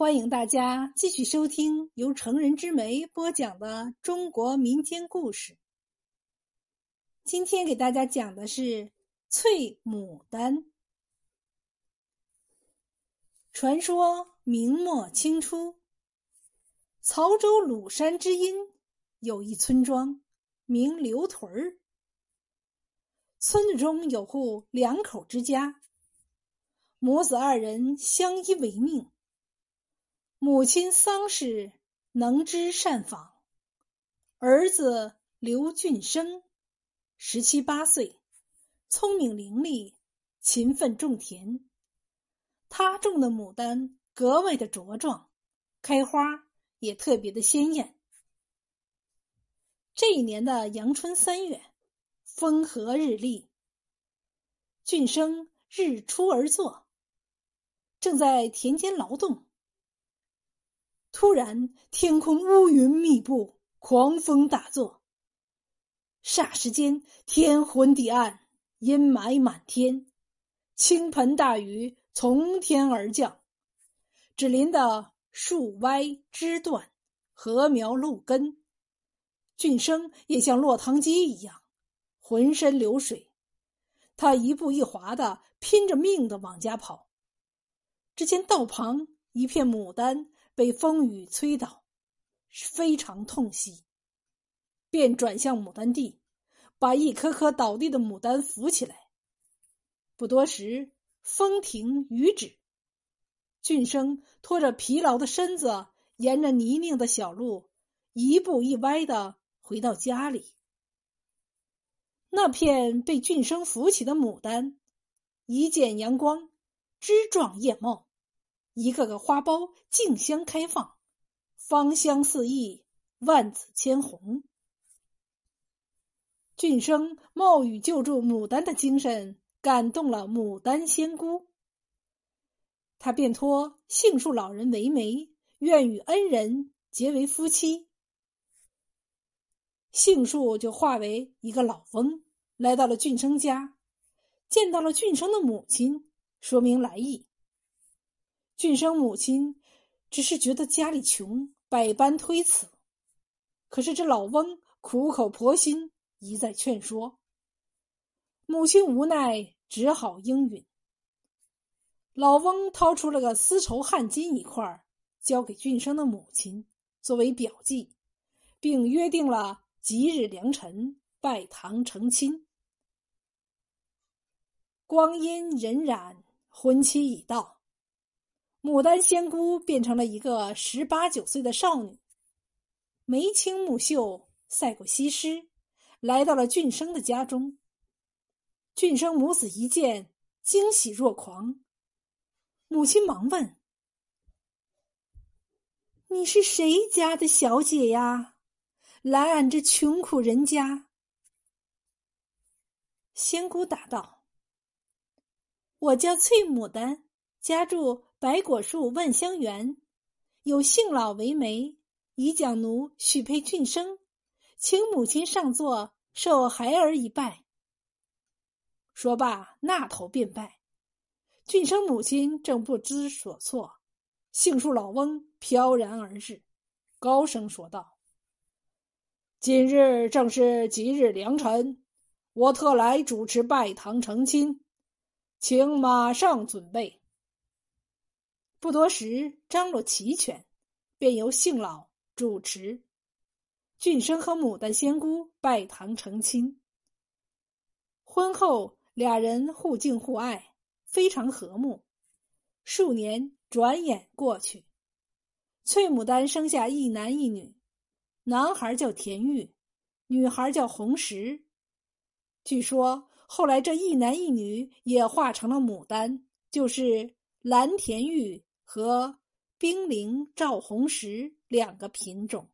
欢迎大家继续收听由成人之美播讲的中国民间故事。今天给大家讲的是翠牡丹。传说明末清初，曹州鲁山之阴有一村庄，名刘屯儿。村子中有户两口之家，母子二人相依为命。母亲丧事能知善访，儿子刘俊生，十七八岁，聪明伶俐，勤奋种田。他种的牡丹格外的茁壮，开花也特别的鲜艳。这一年的阳春三月，风和日丽。俊生日出而作，正在田间劳动。突然，天空乌云密布，狂风大作。霎时间，天昏地暗，阴霾满天，倾盆大雨从天而降，只淋得树歪枝断，禾苗露根。俊生也像落汤鸡一样，浑身流水。他一步一滑的，拼着命的往家跑。只见道旁一片牡丹。被风雨吹倒，非常痛惜，便转向牡丹地，把一颗颗倒地的牡丹扶起来。不多时，风停雨止，俊生拖着疲劳的身子，沿着泥泞的小路，一步一歪的回到家里。那片被俊生扶起的牡丹，一见阳光，枝状叶茂。一个个花苞竞相开放，芳香四溢，万紫千红。俊生冒雨救助牡丹的精神感动了牡丹仙姑，他便托杏树老人为媒，愿与恩人结为夫妻。杏树就化为一个老翁，来到了俊生家，见到了俊生的母亲，说明来意。俊生母亲只是觉得家里穷，百般推辞。可是这老翁苦口婆心，一再劝说。母亲无奈，只好应允。老翁掏出了个丝绸汗巾一块，交给俊生的母亲作为表记，并约定了吉日良辰拜堂成亲。光阴荏苒，婚期已到。牡丹仙姑变成了一个十八九岁的少女，眉清目秀，赛过西施，来到了俊生的家中。俊生母子一见，惊喜若狂。母亲忙问：“你是谁家的小姐呀？来俺这穷苦人家？”仙姑答道：“我叫翠牡丹，家住。”白果树万香园，有姓老为媒，已将奴许配俊生，请母亲上座，受孩儿一拜。说罢，那头便拜。俊生母亲正不知所措，杏树老翁飘然而至，高声说道：“今日正是吉日良辰，我特来主持拜堂成亲，请马上准备。”不多时，张罗齐全，便由姓老主持。俊生和牡丹仙姑拜堂成亲。婚后，俩人互敬互爱，非常和睦。数年转眼过去，翠牡丹生下一男一女，男孩叫田玉，女孩叫红石。据说后来这一男一女也化成了牡丹，就是蓝田玉。和冰凌赵红石两个品种。